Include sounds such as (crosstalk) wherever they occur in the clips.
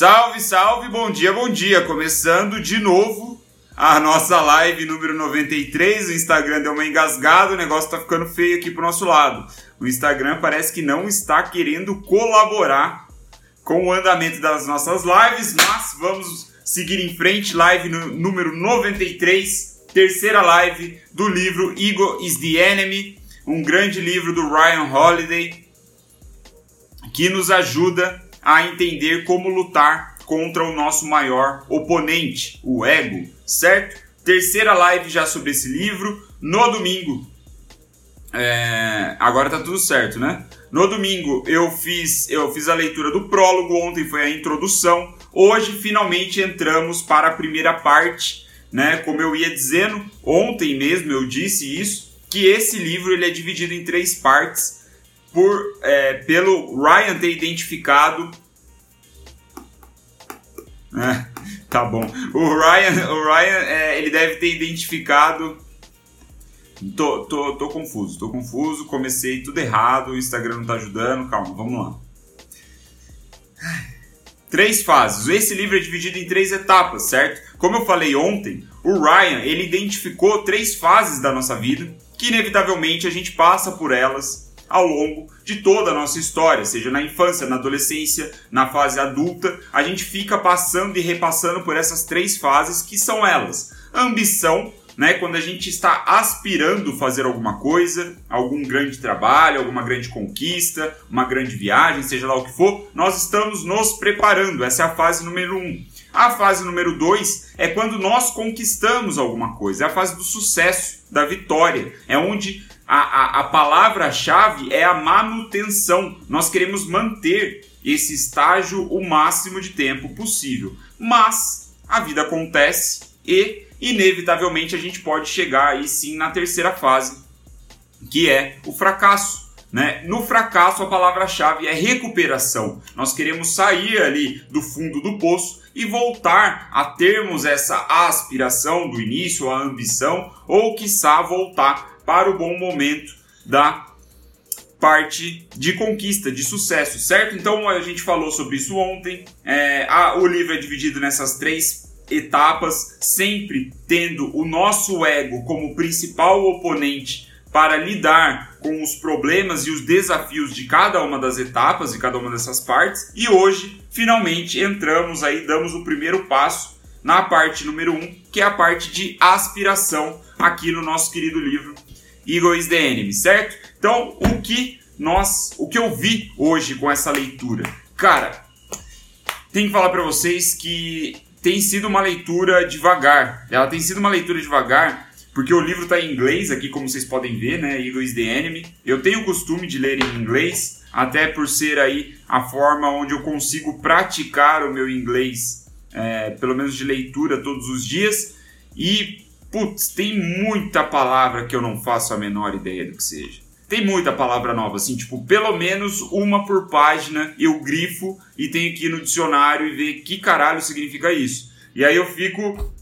Salve, salve, bom dia, bom dia. Começando de novo a nossa live número 93. O Instagram deu uma engasgada, o negócio tá ficando feio aqui pro nosso lado. O Instagram parece que não está querendo colaborar com o andamento das nossas lives, mas vamos seguir em frente. Live número 93, terceira live do livro Ego is the Enemy, um grande livro do Ryan Holiday que nos ajuda a entender como lutar contra o nosso maior oponente, o ego, certo? Terceira live já sobre esse livro. No domingo, é... agora tá tudo certo, né? No domingo eu fiz eu fiz a leitura do prólogo, ontem foi a introdução. Hoje finalmente entramos para a primeira parte, né? Como eu ia dizendo, ontem mesmo eu disse isso, que esse livro ele é dividido em três partes por é, pelo Ryan ter identificado. É, (laughs) tá bom. O Ryan, o Ryan é, ele deve ter identificado. Tô, tô, tô confuso, tô confuso. Comecei tudo errado, o Instagram não tá ajudando. Calma, vamos lá. Três fases. Esse livro é dividido em três etapas, certo? Como eu falei ontem, o Ryan ele identificou três fases da nossa vida que inevitavelmente a gente passa por elas ao longo de toda a nossa história, seja na infância, na adolescência, na fase adulta, a gente fica passando e repassando por essas três fases que são elas: ambição, né, quando a gente está aspirando fazer alguma coisa, algum grande trabalho, alguma grande conquista, uma grande viagem, seja lá o que for, nós estamos nos preparando. Essa é a fase número um. A fase número dois é quando nós conquistamos alguma coisa, é a fase do sucesso, da vitória, é onde a, a, a palavra-chave é a manutenção. Nós queremos manter esse estágio o máximo de tempo possível. Mas a vida acontece e, inevitavelmente, a gente pode chegar aí sim na terceira fase, que é o fracasso. Né? No fracasso, a palavra-chave é recuperação. Nós queremos sair ali do fundo do poço e voltar a termos essa aspiração do início, a ambição, ou quiçá voltar para o bom momento da parte de conquista, de sucesso, certo? Então a gente falou sobre isso ontem. É, a, o livro é dividido nessas três etapas, sempre tendo o nosso ego como principal oponente para lidar com os problemas e os desafios de cada uma das etapas, de cada uma dessas partes. E hoje, finalmente, entramos aí, damos o primeiro passo na parte número um, que é a parte de aspiração aqui no nosso querido livro Ego is the Enemy, certo? Então, o que nós, o que eu vi hoje com essa leitura? Cara, tenho que falar para vocês que tem sido uma leitura devagar. Ela tem sido uma leitura devagar porque o livro está em inglês aqui, como vocês podem ver, né? Ego is the Enemy. Eu tenho o costume de ler em inglês, até por ser aí a forma onde eu consigo praticar o meu inglês, é, pelo menos de leitura todos os dias. E Putz, tem muita palavra que eu não faço a menor ideia do que seja. Tem muita palavra nova, assim, tipo, pelo menos uma por página eu grifo e tenho que ir no dicionário e ver que caralho significa isso. E aí eu fico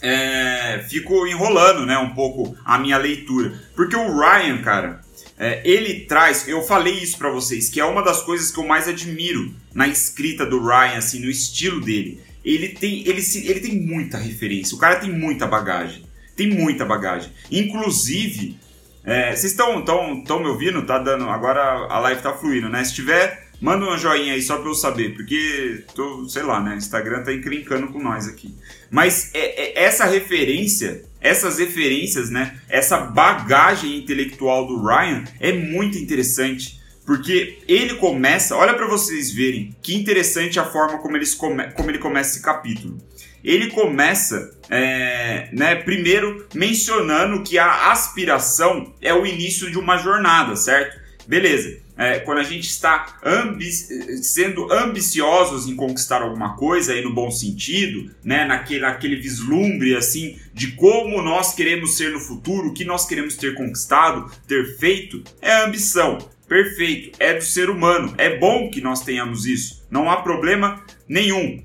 é, fico enrolando, né, um pouco a minha leitura. Porque o Ryan, cara, é, ele traz, eu falei isso para vocês, que é uma das coisas que eu mais admiro na escrita do Ryan, assim, no estilo dele ele tem, ele, se, ele tem muita referência. O cara tem muita bagagem. Tem muita bagagem. Inclusive, é, vocês estão tão, tão me ouvindo? Tá dando. Agora a live tá fluindo, né? Se tiver, manda um joinha aí só pra eu saber, porque tô, sei lá, né? Instagram tá encrencando com nós aqui. Mas é, é, essa referência, essas referências, né? Essa bagagem intelectual do Ryan é muito interessante. Porque ele começa, olha para vocês verem que interessante a forma como, eles come, como ele começa esse capítulo. Ele começa, é, né, primeiro mencionando que a aspiração é o início de uma jornada, certo? Beleza. É, quando a gente está ambi sendo ambiciosos em conquistar alguma coisa, aí no bom sentido, né, naquele, naquele vislumbre assim de como nós queremos ser no futuro, o que nós queremos ter conquistado, ter feito, é ambição perfeito, é do ser humano. É bom que nós tenhamos isso. Não há problema nenhum.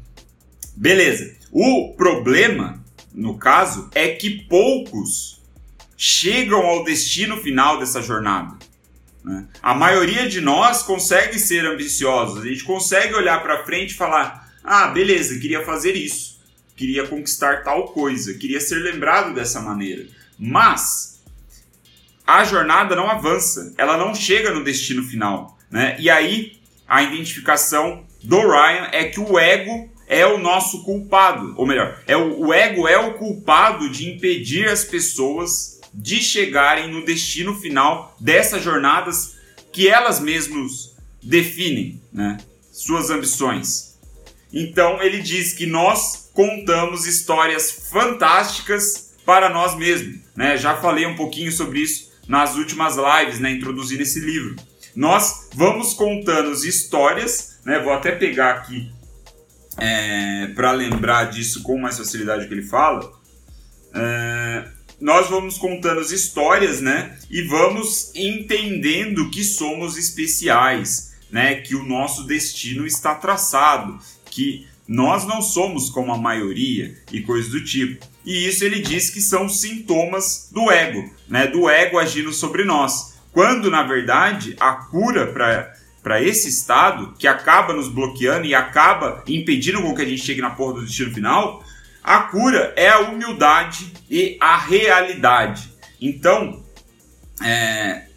Beleza. O problema, no caso, é que poucos chegam ao destino final dessa jornada. Né? A maioria de nós consegue ser ambiciosos. A gente consegue olhar para frente e falar: Ah, beleza, queria fazer isso, queria conquistar tal coisa, queria ser lembrado dessa maneira. Mas a jornada não avança, ela não chega no destino final, né? E aí a identificação do Ryan é que o ego é o nosso culpado, ou melhor, é o, o ego é o culpado de impedir as pessoas de chegarem no destino final dessas jornadas que elas mesmas definem, né? Suas ambições. Então ele diz que nós contamos histórias fantásticas para nós mesmos, né? Já falei um pouquinho sobre isso nas últimas lives, né? Introduzindo esse livro. Nós vamos contando histórias, né? Vou até pegar aqui é, para lembrar disso com mais facilidade que ele fala, é, nós vamos contando as histórias, né? E vamos entendendo que somos especiais, né? Que o nosso destino está traçado, que nós não somos como a maioria e coisas do tipo. E isso ele diz que são sintomas do ego, né? Do ego agindo sobre nós. Quando na verdade a cura para para esse estado que acaba nos bloqueando e acaba impedindo com que a gente chegue na porra do destino final, a cura é a humildade e a realidade. Então, é,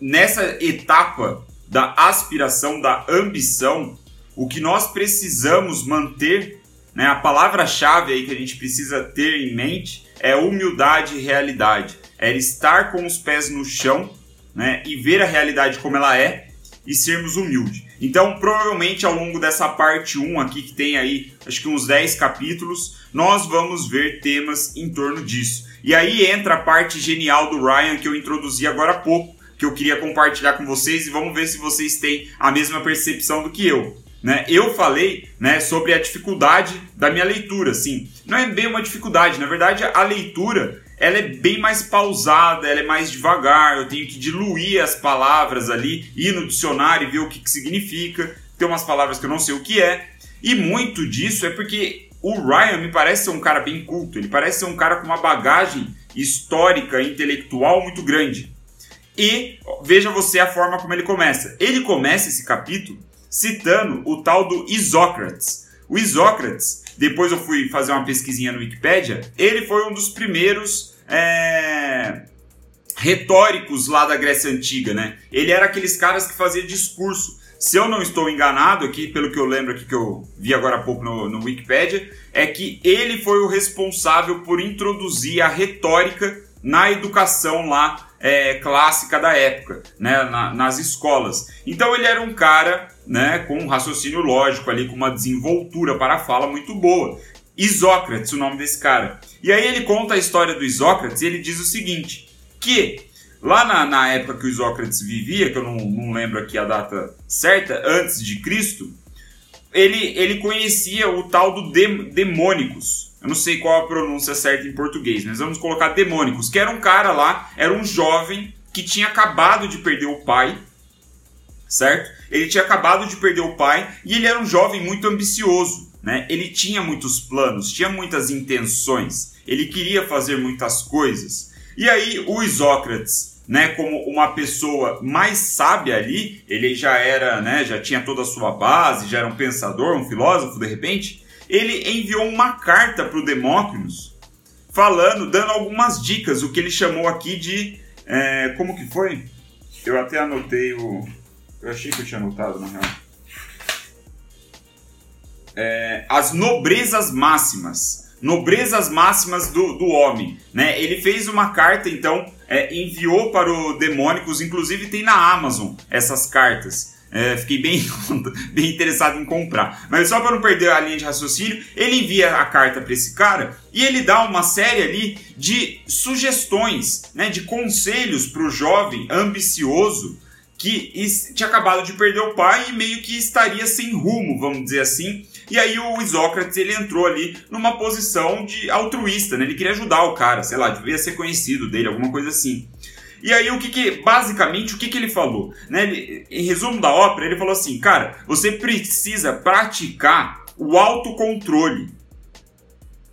nessa etapa da aspiração, da ambição, o que nós precisamos manter, né, a palavra-chave aí que a gente precisa ter em mente é humildade e realidade. É estar com os pés no chão né, e ver a realidade como ela é e sermos humildes. Então, provavelmente ao longo dessa parte 1 aqui, que tem aí acho que uns 10 capítulos, nós vamos ver temas em torno disso. E aí entra a parte genial do Ryan que eu introduzi agora há pouco, que eu queria compartilhar com vocês e vamos ver se vocês têm a mesma percepção do que eu. Né? Eu falei né, sobre a dificuldade da minha leitura, sim. Não é bem uma dificuldade, na verdade a leitura ela é bem mais pausada, ela é mais devagar, eu tenho que diluir as palavras ali, ir no dicionário e ver o que, que significa. Tem umas palavras que eu não sei o que é. E muito disso é porque o Ryan me parece ser um cara bem culto, ele parece ser um cara com uma bagagem histórica intelectual muito grande. E veja você a forma como ele começa. Ele começa esse capítulo citando o tal do Isócrates. O Isócrates depois eu fui fazer uma pesquisinha no Wikipedia, ele foi um dos primeiros é, retóricos lá da Grécia Antiga, né? Ele era aqueles caras que fazia discurso. Se eu não estou enganado aqui, pelo que eu lembro aqui que eu vi agora há pouco no, no Wikipedia, é que ele foi o responsável por introduzir a retórica na educação lá é, clássica da época, né, na, nas escolas. Então ele era um cara né, com um raciocínio lógico ali, com uma desenvoltura para a fala muito boa. Isócrates, o nome desse cara. E aí ele conta a história do Isócrates e ele diz o seguinte, que lá na, na época que o Isócrates vivia, que eu não, não lembro aqui a data certa, antes de Cristo, ele, ele conhecia o tal do dem, demônicos, eu não sei qual a pronúncia certa em português, mas vamos colocar demônicos, que era um cara lá, era um jovem que tinha acabado de perder o pai, certo? Ele tinha acabado de perder o pai e ele era um jovem muito ambicioso, né? Ele tinha muitos planos, tinha muitas intenções, ele queria fazer muitas coisas. E aí o Isócrates, né, como uma pessoa mais sábia ali, ele já era, né, já tinha toda a sua base, já era um pensador, um filósofo de repente, ele enviou uma carta para o Demócritos falando, dando algumas dicas, o que ele chamou aqui de. É, como que foi? Eu até anotei o. Eu achei que eu tinha anotado, na real. É, as nobrezas máximas. Nobrezas máximas do, do homem. Né? Ele fez uma carta, então, é, enviou para o Demônicos, inclusive tem na Amazon essas cartas. É, fiquei bem, (laughs) bem interessado em comprar. Mas só para não perder a linha de raciocínio, ele envia a carta para esse cara e ele dá uma série ali de sugestões, né, de conselhos para o jovem ambicioso que tinha acabado de perder o pai e meio que estaria sem rumo, vamos dizer assim. E aí o Isócrates ele entrou ali numa posição de altruísta, né? Ele queria ajudar o cara, sei lá, devia ser conhecido dele, alguma coisa assim. E aí o que, que basicamente o que, que ele falou? Né? Ele, em resumo da ópera, ele falou assim, cara, você precisa praticar o autocontrole.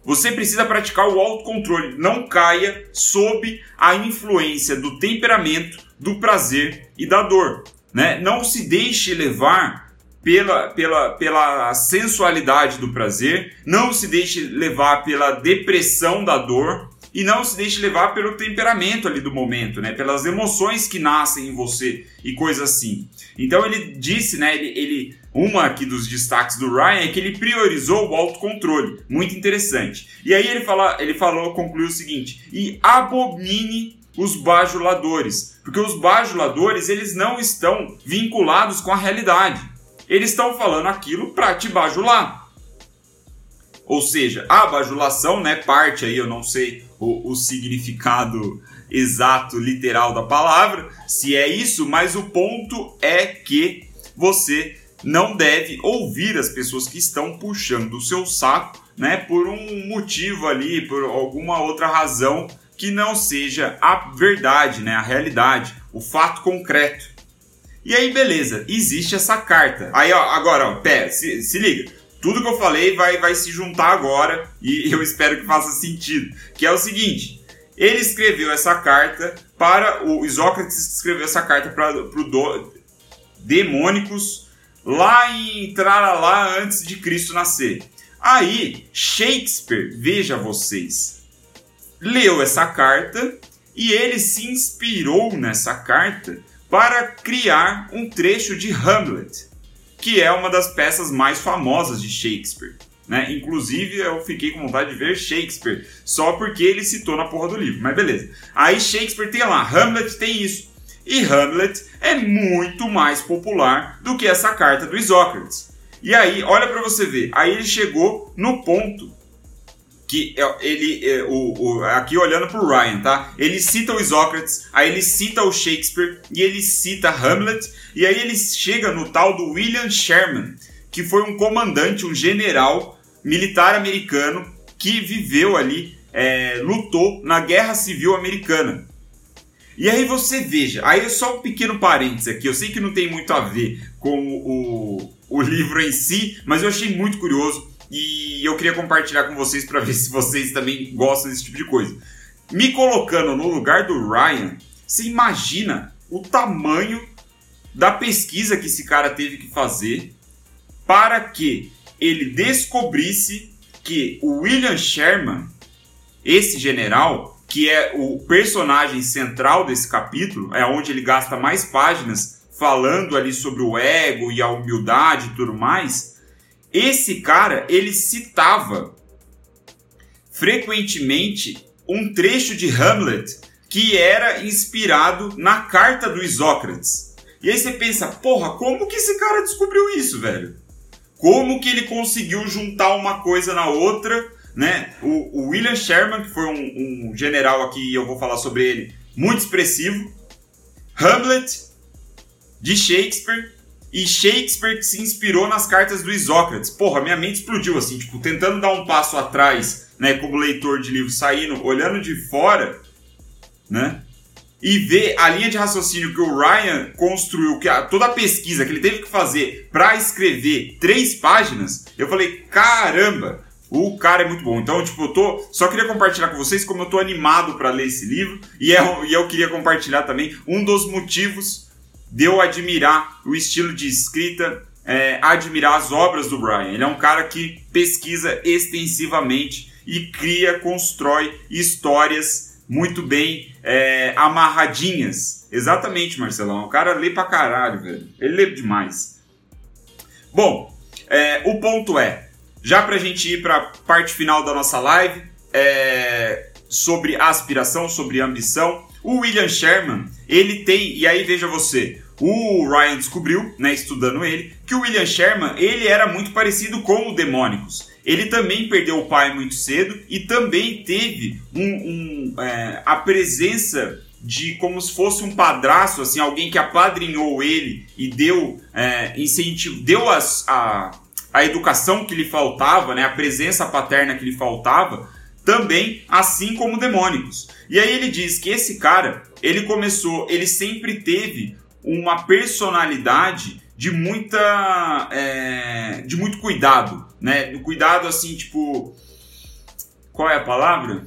Você precisa praticar o autocontrole. Não caia sob a influência do temperamento, do prazer e da dor. Né? Não se deixe levar pela, pela, pela sensualidade do prazer, não se deixe levar pela depressão da dor e não se deixe levar pelo temperamento ali do momento, né? Pelas emoções que nascem em você e coisas assim. Então ele disse, né? Ele, ele uma aqui dos destaques do Ryan é que ele priorizou o autocontrole, muito interessante. E aí ele fala, ele falou, concluiu o seguinte: e abomine os bajuladores, porque os bajuladores eles não estão vinculados com a realidade eles estão falando aquilo para te bajular. Ou seja, a bajulação, né, parte aí, eu não sei o, o significado exato, literal da palavra, se é isso, mas o ponto é que você não deve ouvir as pessoas que estão puxando o seu saco, né, por um motivo ali, por alguma outra razão que não seja a verdade, né, a realidade, o fato concreto. E aí, beleza, existe essa carta. Aí, ó, agora, ó, pé, se, se liga. Tudo que eu falei vai, vai se juntar agora e (laughs) eu espero que faça sentido. Que é o seguinte: ele escreveu essa carta para o Isócrates escreveu essa carta para o demônicos lá em Traralá antes de Cristo nascer. Aí Shakespeare, veja vocês, leu essa carta e ele se inspirou nessa carta para criar um trecho de Hamlet, que é uma das peças mais famosas de Shakespeare. Né? Inclusive, eu fiquei com vontade de ver Shakespeare, só porque ele citou na porra do livro, mas beleza. Aí Shakespeare tem lá, Hamlet tem isso. E Hamlet é muito mais popular do que essa carta do Isócrates. E aí, olha para você ver, aí ele chegou no ponto que é, ele, é, o, o, aqui olhando para o Ryan, tá? Ele cita o Isócrates, aí ele cita o Shakespeare e ele cita Hamlet, e aí ele chega no tal do William Sherman, que foi um comandante, um general militar americano que viveu ali, é, lutou na Guerra Civil Americana. E aí você veja, aí é só um pequeno parênteses aqui, eu sei que não tem muito a ver com o, o livro em si, mas eu achei muito curioso e eu queria compartilhar com vocês para ver (laughs) se vocês também gostam desse tipo de coisa. Me colocando no lugar do Ryan, você imagina o tamanho da pesquisa que esse cara teve que fazer para que ele descobrisse que o William Sherman, esse general, que é o personagem central desse capítulo, é onde ele gasta mais páginas falando ali sobre o ego e a humildade e tudo mais, esse cara, ele citava frequentemente um trecho de Hamlet que era inspirado na carta do Isócrates. E aí você pensa, porra, como que esse cara descobriu isso, velho? Como que ele conseguiu juntar uma coisa na outra, né? O, o William Sherman, que foi um, um general aqui, eu vou falar sobre ele, muito expressivo. Hamlet, de Shakespeare, e Shakespeare se inspirou nas cartas do Isócrates. Porra, minha mente explodiu assim, tipo, tentando dar um passo atrás, né, como leitor de livro, saindo, olhando de fora, né? E ver a linha de raciocínio que o Ryan construiu, que a, toda a pesquisa que ele teve que fazer para escrever três páginas, eu falei, caramba, o cara é muito bom. Então, tipo, eu tô. Só queria compartilhar com vocês como eu tô animado para ler esse livro. E, é, e eu queria compartilhar também um dos motivos deu admirar o estilo de escrita, é, admirar as obras do Brian. Ele é um cara que pesquisa extensivamente e cria, constrói histórias muito bem é, amarradinhas. Exatamente, Marcelão. O cara lê pra caralho, velho. Ele lê demais. Bom, é, o ponto é, já pra gente ir pra parte final da nossa live, é, sobre aspiração, sobre ambição, o William Sherman, ele tem, e aí veja você, o Ryan descobriu, né, estudando ele, que o William Sherman, ele era muito parecido com o Demônicos. Ele também perdeu o pai muito cedo e também teve um, um, é, a presença de como se fosse um padrasto, assim, alguém que apadrinhou ele e deu é, incentivo, deu as, a, a educação que lhe faltava, né, a presença paterna que lhe faltava, também assim como demônicos. E aí ele diz que esse cara, ele começou, ele sempre teve uma personalidade de muita é, de muito cuidado, né? Cuidado assim, tipo, qual é a palavra?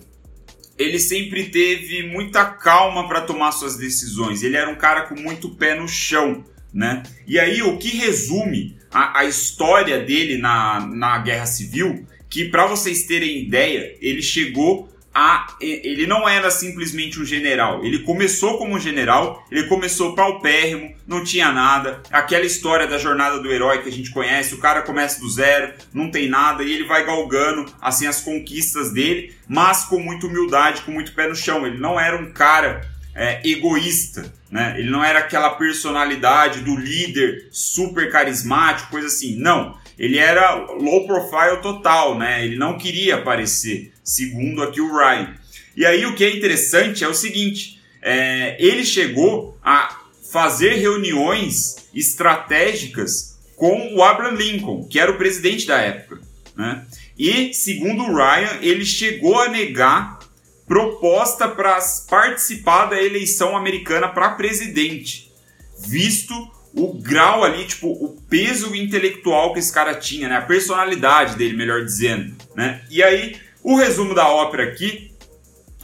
Ele sempre teve muita calma para tomar suas decisões. Ele era um cara com muito pé no chão, né? E aí o que resume a, a história dele na, na Guerra Civil, que para vocês terem ideia, ele chegou a, ele não era simplesmente um general. Ele começou como um general, ele começou paupérrimo, não tinha nada. Aquela história da jornada do herói que a gente conhece, o cara começa do zero, não tem nada e ele vai galgando assim as conquistas dele, mas com muita humildade, com muito pé no chão. Ele não era um cara é, egoísta, né? Ele não era aquela personalidade do líder super carismático, coisa assim. Não, ele era low profile total, né? Ele não queria aparecer, segundo aqui o Ryan. E aí o que é interessante é o seguinte: é, ele chegou a fazer reuniões estratégicas com o Abraham Lincoln, que era o presidente da época, né? E segundo o Ryan, ele chegou a negar proposta para participar da eleição americana para presidente, visto o grau ali, tipo, o peso intelectual que esse cara tinha, né? A personalidade dele, melhor dizendo, né? E aí, o resumo da ópera aqui,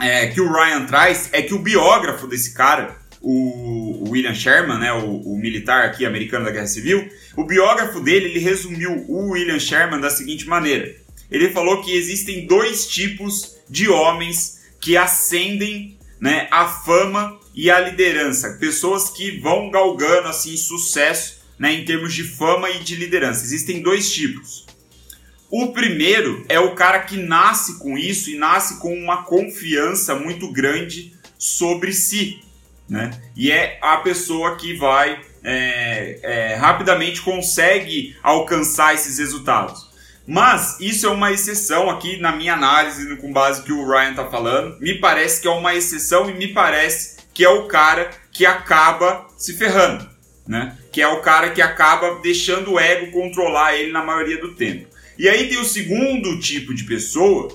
é, que o Ryan traz, é que o biógrafo desse cara, o William Sherman, né, o, o, militar aqui americano da Guerra Civil, o biógrafo dele, ele resumiu o William Sherman da seguinte maneira. Ele falou que existem dois tipos de homens que ascendem né, a fama e a liderança. Pessoas que vão galgando assim sucesso né, em termos de fama e de liderança. Existem dois tipos. O primeiro é o cara que nasce com isso e nasce com uma confiança muito grande sobre si. Né? E é a pessoa que vai é, é, rapidamente consegue alcançar esses resultados. Mas isso é uma exceção aqui na minha análise, com base que o Ryan está falando. Me parece que é uma exceção e me parece que é o cara que acaba se ferrando, né? Que é o cara que acaba deixando o ego controlar ele na maioria do tempo. E aí tem o segundo tipo de pessoa,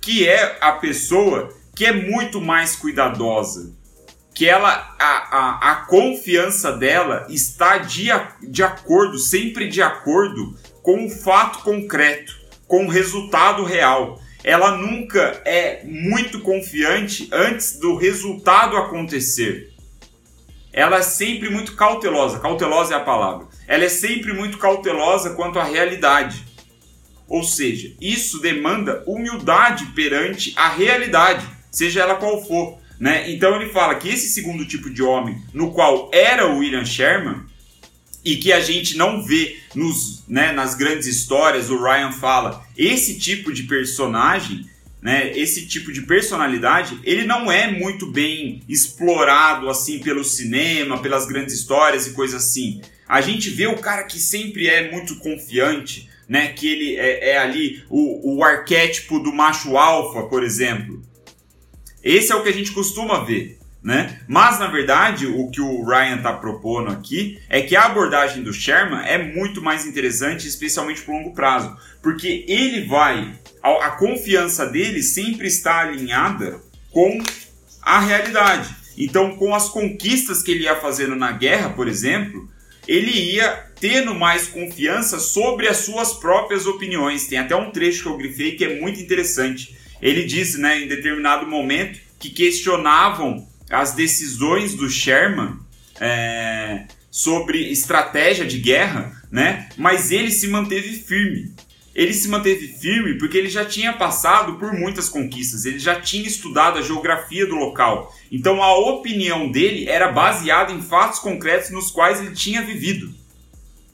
que é a pessoa que é muito mais cuidadosa, que ela a, a, a confiança dela está de, de acordo, sempre de acordo com o fato concreto, com o resultado real ela nunca é muito confiante antes do resultado acontecer. Ela é sempre muito cautelosa, cautelosa é a palavra. Ela é sempre muito cautelosa quanto à realidade. Ou seja, isso demanda humildade perante a realidade, seja ela qual for. Né? Então ele fala que esse segundo tipo de homem, no qual era o William Sherman, e que a gente não vê nos, né, nas grandes histórias, o Ryan fala, esse tipo de personagem, né, esse tipo de personalidade, ele não é muito bem explorado assim pelo cinema, pelas grandes histórias e coisas assim. A gente vê o cara que sempre é muito confiante, né, que ele é, é ali o, o arquétipo do macho alfa, por exemplo. Esse é o que a gente costuma ver né? Mas na verdade, o que o Ryan está propondo aqui é que a abordagem do Sherman é muito mais interessante, especialmente por longo prazo, porque ele vai, a, a confiança dele sempre está alinhada com a realidade. Então, com as conquistas que ele ia fazendo na guerra, por exemplo, ele ia tendo mais confiança sobre as suas próprias opiniões. Tem até um trecho que eu grifei que é muito interessante. Ele diz, né, em determinado momento, que questionavam as decisões do Sherman é, sobre estratégia de guerra, né? Mas ele se manteve firme. Ele se manteve firme porque ele já tinha passado por muitas conquistas, ele já tinha estudado a geografia do local. Então a opinião dele era baseada em fatos concretos nos quais ele tinha vivido.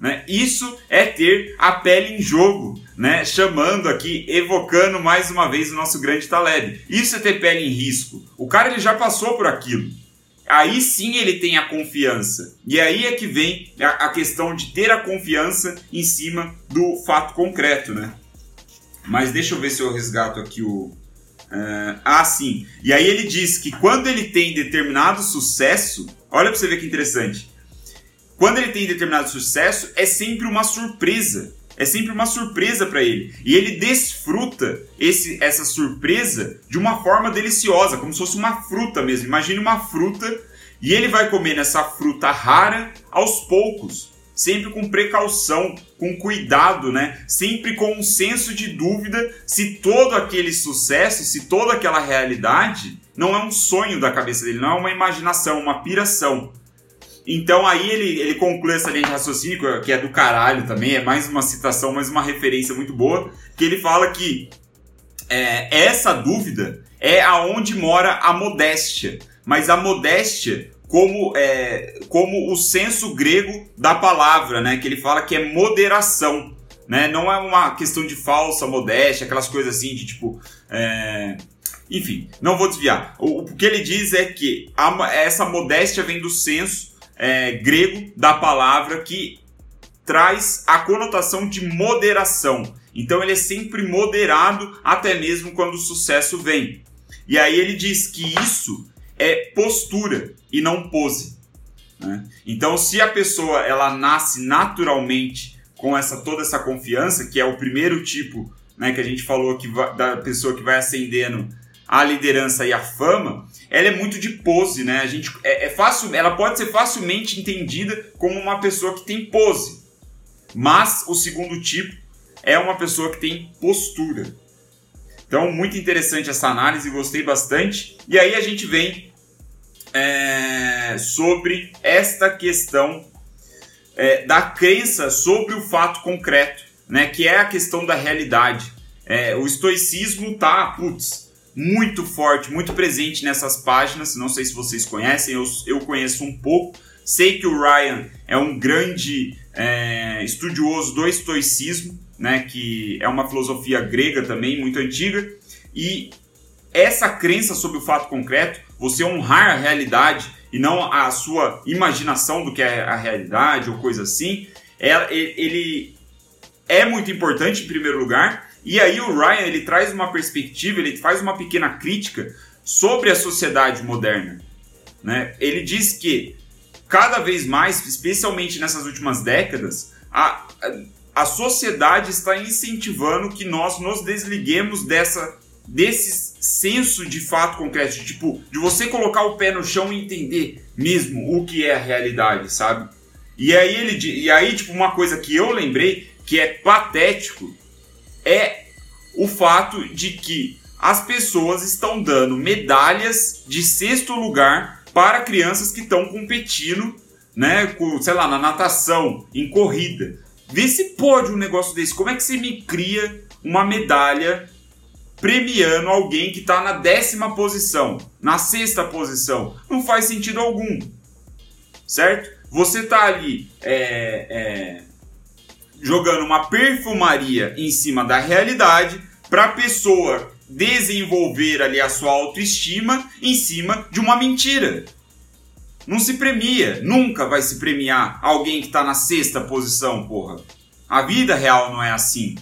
Né? Isso é ter a pele em jogo, né? chamando aqui, evocando mais uma vez o nosso grande Taleb. Isso é ter pele em risco. O cara ele já passou por aquilo. Aí sim ele tem a confiança. E aí é que vem a, a questão de ter a confiança em cima do fato concreto, né? Mas deixa eu ver se eu resgato aqui o. Uh, ah, sim. E aí ele diz que quando ele tem determinado sucesso, olha para você ver que interessante quando ele tem determinado sucesso, é sempre uma surpresa. É sempre uma surpresa para ele. E ele desfruta esse, essa surpresa de uma forma deliciosa, como se fosse uma fruta mesmo. Imagine uma fruta e ele vai comer nessa fruta rara aos poucos, sempre com precaução, com cuidado, né? Sempre com um senso de dúvida se todo aquele sucesso, se toda aquela realidade não é um sonho da cabeça dele, não é uma imaginação, uma piração. Então aí ele, ele conclui essa linha de raciocínio, que é do caralho também, é mais uma citação, mais uma referência muito boa, que ele fala que é, essa dúvida é aonde mora a modéstia. Mas a modéstia como, é, como o senso grego da palavra, né? Que ele fala que é moderação. Né? Não é uma questão de falsa modéstia, aquelas coisas assim de tipo. É... Enfim, não vou desviar. O, o, que ele diz é que a, essa modéstia vem do senso é, grego da palavra que traz a conotação de moderação. Então ele é sempre moderado, até mesmo quando o sucesso vem. E aí ele diz que isso é postura e não pose. Né? Então, se a pessoa ela nasce naturalmente com essa toda essa confiança, que é o primeiro tipo né, que a gente falou que vai, da pessoa que vai ascendendo a liderança e a fama, ela é muito de pose, né? A gente é, é fácil, ela pode ser facilmente entendida como uma pessoa que tem pose, mas o segundo tipo é uma pessoa que tem postura. Então, muito interessante essa análise, gostei bastante. E aí a gente vem é, sobre esta questão é, da crença sobre o fato concreto, né, que é a questão da realidade. É, o estoicismo tá, putz, muito forte, muito presente nessas páginas. Não sei se vocês conhecem, eu, eu conheço um pouco. Sei que o Ryan é um grande é, estudioso do estoicismo, né, que é uma filosofia grega também, muito antiga. E essa crença sobre o fato concreto, você honrar a realidade e não a sua imaginação do que é a realidade ou coisa assim, ele é muito importante em primeiro lugar. E aí o Ryan ele traz uma perspectiva, ele faz uma pequena crítica sobre a sociedade moderna. Né? Ele diz que cada vez mais, especialmente nessas últimas décadas, a, a sociedade está incentivando que nós nos desliguemos dessa desse senso de fato concreto, de, tipo, de você colocar o pé no chão e entender mesmo o que é a realidade, sabe? E aí ele e aí tipo uma coisa que eu lembrei que é patético é o fato de que as pessoas estão dando medalhas de sexto lugar para crianças que estão competindo, né, com, sei lá, na natação, em corrida. Vê se pode um negócio desse. Como é que você me cria uma medalha premiando alguém que está na décima posição, na sexta posição. Não faz sentido algum, certo? Você está ali é, é, jogando uma perfumaria em cima da realidade para a pessoa desenvolver ali a sua autoestima em cima de uma mentira. Não se premia, nunca vai se premiar alguém que está na sexta posição, porra. A vida real não é assim.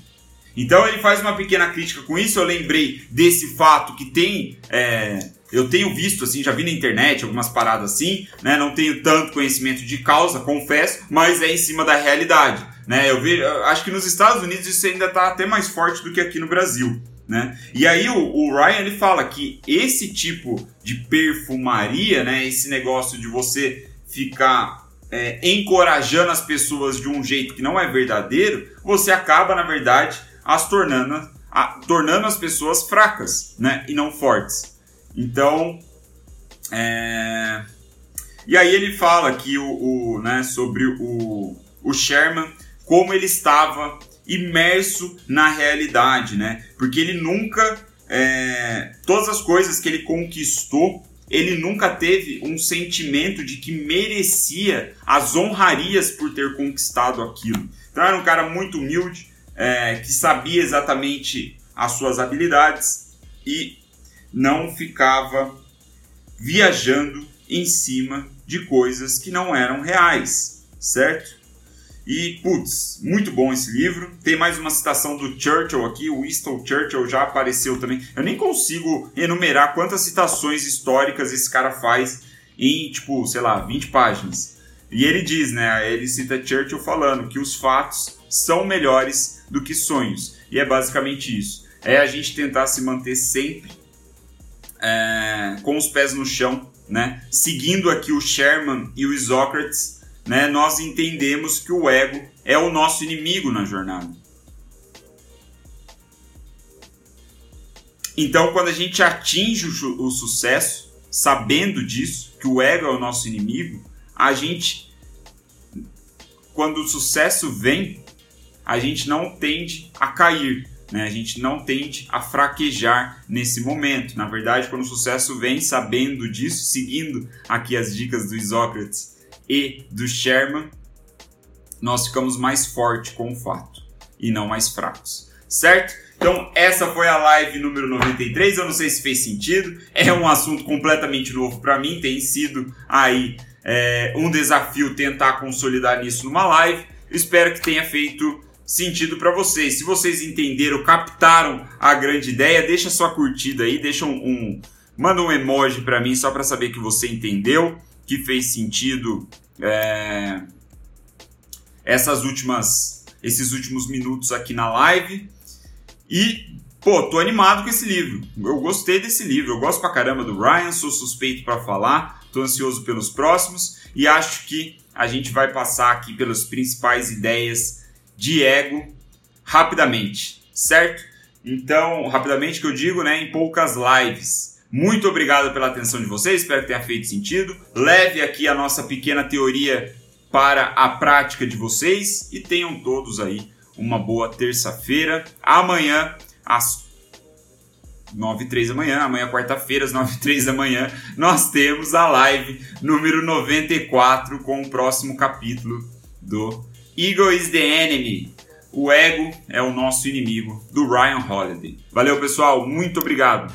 Então ele faz uma pequena crítica com isso. Eu lembrei desse fato que tem. É, eu tenho visto, assim, já vi na internet algumas paradas assim, né? Não tenho tanto conhecimento de causa, confesso, mas é em cima da realidade. Né? Eu, vi, acho que nos Estados Unidos isso ainda está até mais forte do que aqui no Brasil. Né? E aí o, o, Ryan ele fala que esse tipo de perfumaria, né, esse negócio de você ficar é, encorajando as pessoas de um jeito que não é verdadeiro, você acaba na verdade as tornando, a, tornando as pessoas fracas né, e não fortes. Então, é... e aí ele fala aqui o, o, né, sobre o, o Sherman, como ele estava imerso na realidade, né? Porque ele nunca, é... todas as coisas que ele conquistou, ele nunca teve um sentimento de que merecia as honrarias por ter conquistado aquilo. Então era um cara muito humilde, é, que sabia exatamente as suas habilidades e não ficava viajando em cima de coisas que não eram reais, certo? E, putz, muito bom esse livro. Tem mais uma citação do Churchill aqui, o Winston Churchill já apareceu também. Eu nem consigo enumerar quantas citações históricas esse cara faz em, tipo, sei lá, 20 páginas. E ele diz, né? Ele cita Churchill falando que os fatos são melhores do que sonhos. E é basicamente isso. É a gente tentar se manter sempre é, com os pés no chão, né? Seguindo aqui o Sherman e o Isócrates, né? Nós entendemos que o ego é o nosso inimigo na jornada. Então, quando a gente atinge o, o sucesso, sabendo disso, que o ego é o nosso inimigo, a gente, quando o sucesso vem, a gente não tende a cair, né? A gente não tende a fraquejar nesse momento. Na verdade, quando o sucesso vem, sabendo disso, seguindo aqui as dicas do Isócrates e do Sherman, nós ficamos mais fortes com o fato e não mais fracos, certo? Então, essa foi a live número 93. Eu não sei se fez sentido, é um assunto completamente novo para mim, tem sido aí é, um desafio tentar consolidar nisso numa live. espero que tenha feito sentido para vocês. Se vocês entenderam, captaram a grande ideia, deixa sua curtida aí, deixa um, um manda um emoji para mim só para saber que você entendeu, que fez sentido é, essas últimas esses últimos minutos aqui na live. E pô, tô animado com esse livro. Eu gostei desse livro, eu gosto pra caramba do Ryan, sou suspeito para falar, tô ansioso pelos próximos e acho que a gente vai passar aqui pelas principais ideias de ego rapidamente, certo? Então, rapidamente que eu digo, né, em poucas lives. Muito obrigado pela atenção de vocês, espero que tenha feito sentido. Leve aqui a nossa pequena teoria para a prática de vocês e tenham todos aí uma boa terça-feira. Amanhã, às 9 e 3 da manhã, amanhã quarta-feira, às 9 e 3 da manhã, nós temos a live número 94 com o próximo capítulo do Ego is the enemy. O ego é o nosso inimigo, do Ryan Holiday. Valeu, pessoal. Muito obrigado.